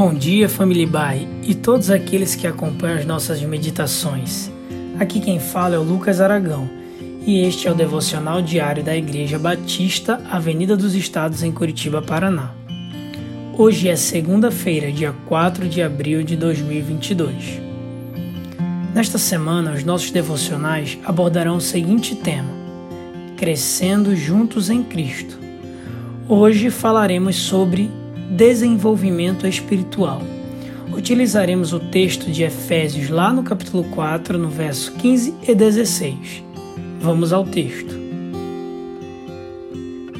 Bom dia, família Bai e todos aqueles que acompanham as nossas meditações. Aqui quem fala é o Lucas Aragão e este é o devocional diário da Igreja Batista, Avenida dos Estados, em Curitiba, Paraná. Hoje é segunda-feira, dia 4 de abril de 2022. Nesta semana, os nossos devocionais abordarão o seguinte tema: Crescendo juntos em Cristo. Hoje falaremos sobre desenvolvimento espiritual. Utilizaremos o texto de Efésios lá no capítulo 4, no verso 15 e 16. Vamos ao texto.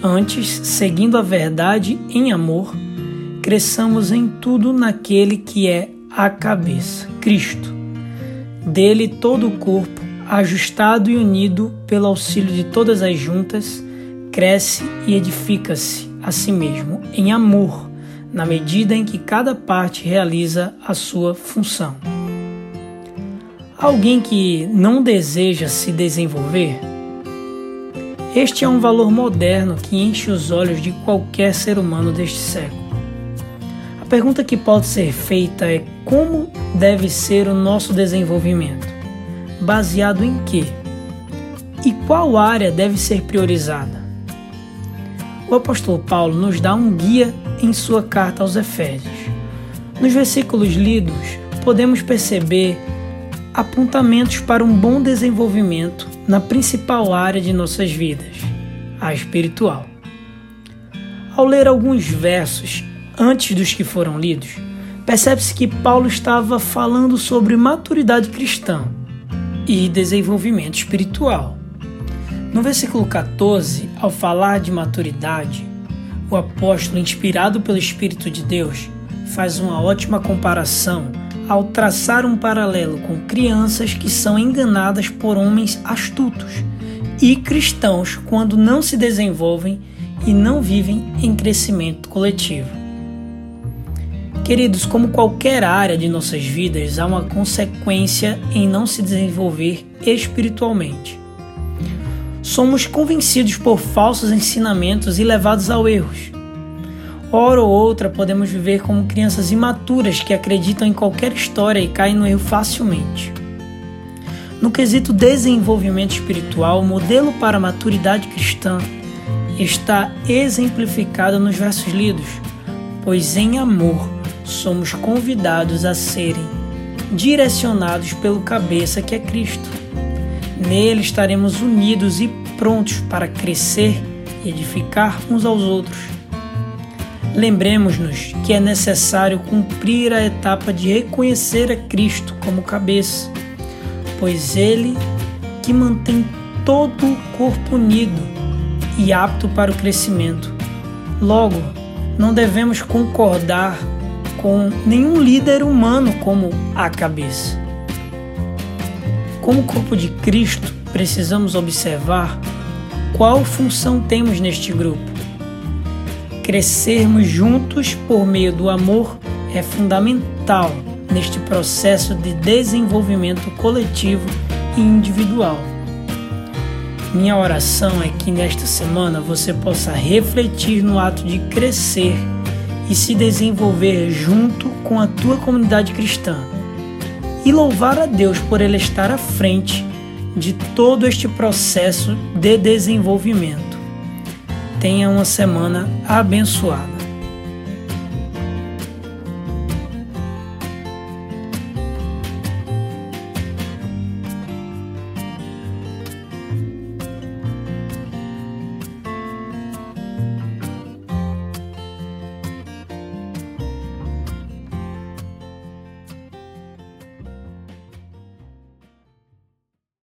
Antes, seguindo a verdade em amor, cresçamos em tudo naquele que é a cabeça, Cristo. Dele todo o corpo, ajustado e unido pelo auxílio de todas as juntas, cresce e edifica-se a si mesmo em amor na medida em que cada parte realiza a sua função. Alguém que não deseja se desenvolver? Este é um valor moderno que enche os olhos de qualquer ser humano deste século. A pergunta que pode ser feita é como deve ser o nosso desenvolvimento? Baseado em quê? E qual área deve ser priorizada? O apóstolo Paulo nos dá um guia em sua carta aos Efésios. Nos versículos lidos, podemos perceber apontamentos para um bom desenvolvimento na principal área de nossas vidas, a espiritual. Ao ler alguns versos antes dos que foram lidos, percebe-se que Paulo estava falando sobre maturidade cristã e desenvolvimento espiritual. No versículo 14, ao falar de maturidade, o apóstolo, inspirado pelo Espírito de Deus, faz uma ótima comparação ao traçar um paralelo com crianças que são enganadas por homens astutos e cristãos quando não se desenvolvem e não vivem em crescimento coletivo. Queridos, como qualquer área de nossas vidas, há uma consequência em não se desenvolver espiritualmente somos convencidos por falsos ensinamentos e levados ao erros. Hora ou outra podemos viver como crianças imaturas que acreditam em qualquer história e caem no erro facilmente. No quesito desenvolvimento espiritual, o modelo para a maturidade cristã está exemplificado nos versos lidos, pois em amor somos convidados a serem direcionados pelo cabeça que é Cristo. Nele estaremos unidos e prontos para crescer e edificar uns aos outros. Lembremos-nos que é necessário cumprir a etapa de reconhecer a Cristo como cabeça, pois Ele que mantém todo o corpo unido e apto para o crescimento. Logo, não devemos concordar com nenhum líder humano como a cabeça. Como corpo de Cristo, precisamos observar qual função temos neste grupo. Crescermos juntos por meio do amor é fundamental neste processo de desenvolvimento coletivo e individual. Minha oração é que nesta semana você possa refletir no ato de crescer e se desenvolver junto com a tua comunidade cristã e louvar a Deus por Ele estar à frente de todo este processo de desenvolvimento. Tenha uma semana abençoada.